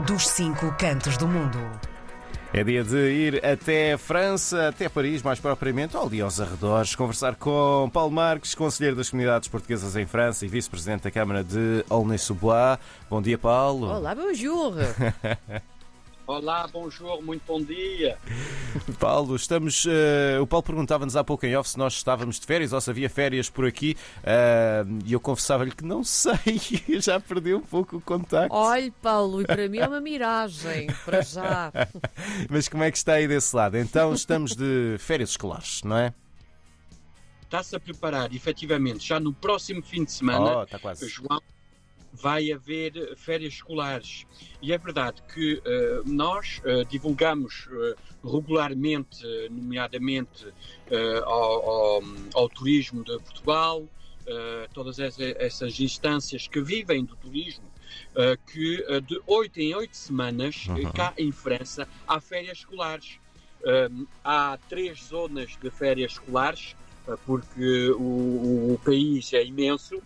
dos cinco cantos do mundo. É dia de ir até França, até Paris, mais propriamente, ou ali aos arredores, conversar com Paulo Marques, conselheiro das comunidades portuguesas em França e vice-presidente da Câmara de Aulnay-sous-Bois. Bom dia, Paulo. Olá, bonjour. Olá, bonjour, muito bom dia. Paulo, estamos. Uh, o Paulo perguntava-nos há pouco em off se nós estávamos de férias ou se havia férias por aqui uh, e eu confessava-lhe que não sei, já perdi um pouco o contacto. Olhe, Paulo, e para mim é uma miragem, para já. Mas como é que está aí desse lado? Então estamos de férias escolares, não é? Está-se a preparar, efetivamente, já no próximo fim de semana. Oh, está quase. João vai haver férias escolares. E é verdade que uh, nós uh, divulgamos uh, regularmente, nomeadamente ao, ao, ao, turismo de Portugal, todas essas, essas, instâncias que vivem do turismo, que de oito em oito semanas, uhum. cá em França, há férias escolares. há três zonas de férias escolares, porque o, o país é imenso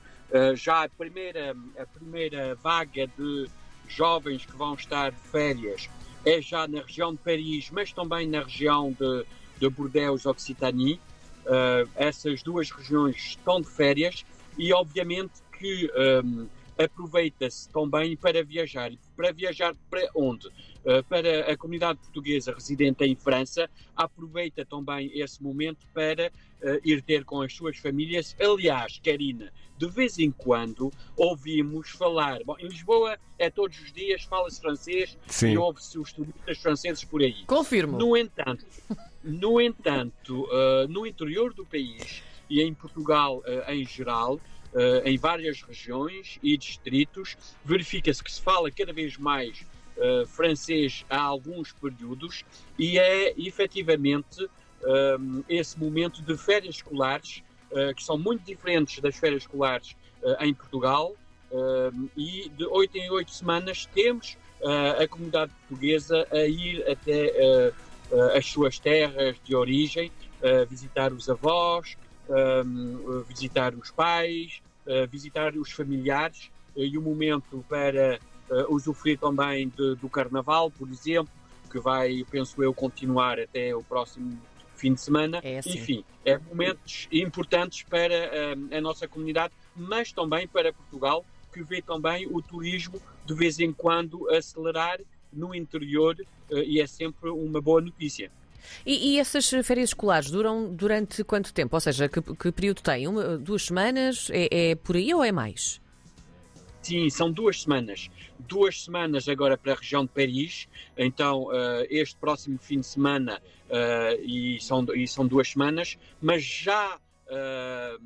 já a primeira, a primeira vaga de jovens que vão estar de férias é já na região de Paris, mas também na região de, de Bordeaux, Occitanie. Uh, essas duas regiões estão de férias e, obviamente, que um, aproveita-se também para viajar. Para viajar para onde? Uh, para a comunidade portuguesa residente em França, aproveita também esse momento para uh, ir ter com as suas famílias. Aliás, Karina, de vez em quando ouvimos falar. Bom, em Lisboa é todos os dias, fala-se francês Sim. e ouve-se os turistas franceses por aí. Confirmo. No entanto, no, entanto uh, no interior do país e em Portugal uh, em geral, Uh, em várias regiões e distritos. Verifica-se que se fala cada vez mais uh, francês há alguns períodos e é efetivamente esse momento de férias escolares uh, que são muito diferentes das férias escolares em Portugal. E de oito em oito semanas temos a comunidade portuguesa a ir até as suas terras de origem, visitar os avós, visitar os pais, visitar os familiares e o momento para usufruir também de, do Carnaval, por exemplo, que vai, penso eu, continuar até o próximo fim de semana. É assim. Enfim, é momentos importantes para uh, a nossa comunidade, mas também para Portugal, que vê também o turismo de vez em quando acelerar no interior uh, e é sempre uma boa notícia. E, e, essas férias escolares duram durante quanto tempo? Ou seja, que, que período tem? Uma, duas semanas? É, é por aí ou é mais? Sim, são duas semanas. Duas semanas agora para a região de Paris. Então, uh, este próximo fim de semana, uh, e, são, e são duas semanas, mas já uh,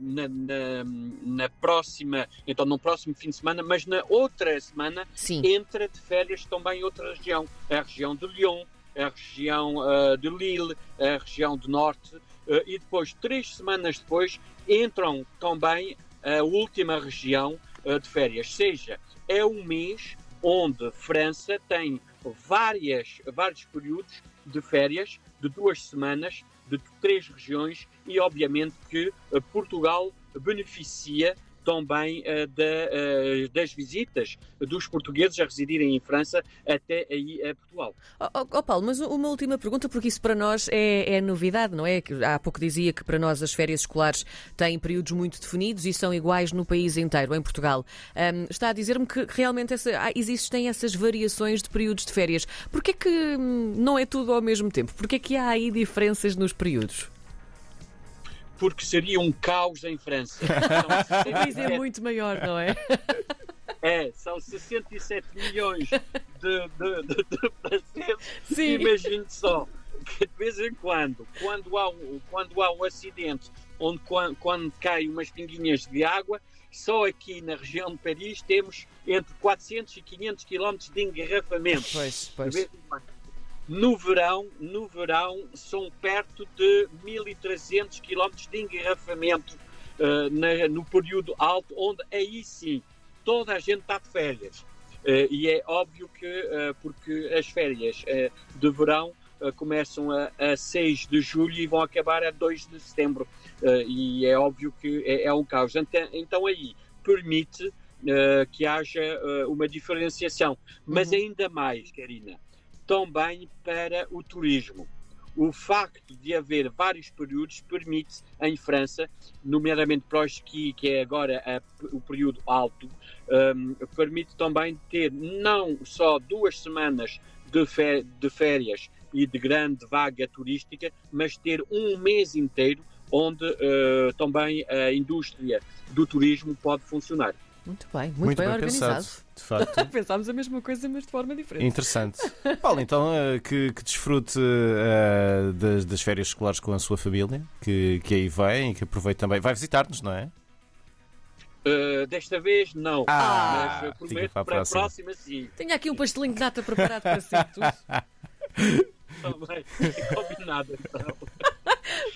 na, na, na, próxima, então no próximo fim de semana, mas na outra semana, Sim. entra de férias também outra região, a região de Lyon, a região de Lille, a região do Norte, e depois, três semanas depois, entram também a última região eh, de férias. Seja, é um mês onde França tem várias, vários períodos de férias de duas semanas, de três regiões e, obviamente, que Portugal beneficia também uh, uh, das visitas dos portugueses a residirem em França até aí a Portugal. Oh, oh, oh, Paulo, mas uma última pergunta, porque isso para nós é, é novidade, não é? Há pouco dizia que para nós as férias escolares têm períodos muito definidos e são iguais no país inteiro, em Portugal. Um, está a dizer-me que realmente essa, existem essas variações de períodos de férias. Porquê que hum, não é tudo ao mesmo tempo? Porquê que há aí diferenças nos períodos? Porque seria um caos em França. O país é muito maior, não é? É, são 67 milhões de, de, de, de franceses. Imagine só que de vez em quando, quando há um, quando há um acidente onde quando, quando caem umas pinguinhas de água, só aqui na região de Paris temos entre 400 e 500 quilómetros de engarrafamento. Pois, pois. No verão, no verão são perto de 1.300 km de engarrafamento uh, na, no período alto, onde aí sim toda a gente está de férias. Uh, e é óbvio que, uh, porque as férias de verão começam a, a 6 de julho e vão acabar a 2 de setembro. e é óbvio que é, é um caos. Então, então aí permite que haja uma diferenciação. Mas Uhum. ainda mais, Karina, também para o turismo. O facto de haver vários períodos permite em França, nomeadamente para o esqui, que é agora a- o período alto, um, permite também ter não só duas semanas de, de férias e de grande vaga turística, mas ter um mês inteiro onde uh, também a indústria do turismo pode funcionar. Muito bem, muito, bem, organizado. pensado. De facto. Pensámos a mesma coisa, mas de forma diferente. Interessante. Paulo, então eh, que, que desfrute eh, das, das férias escolares com a sua família, que, que aí vem e que aproveite também. Vai visitar-nos, não é? Uh, desta vez, não. Ah, mas uh, prometo para a para a próxima. próxima, sim. Tenho aqui um pastelinho de nata preparado para si. Também. Combinado, então.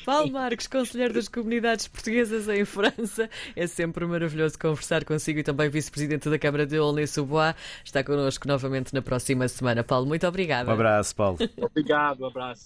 Paulo Marques, Conselheiro das Comunidades Portuguesas em França. É sempre maravilhoso conversar consigo e também Vice-Presidente da Câmara de Aulnay-sous-Bois. Está connosco novamente na próxima semana. Paulo, muito obrigada. Um abraço, Paulo. Obrigado, um abraço.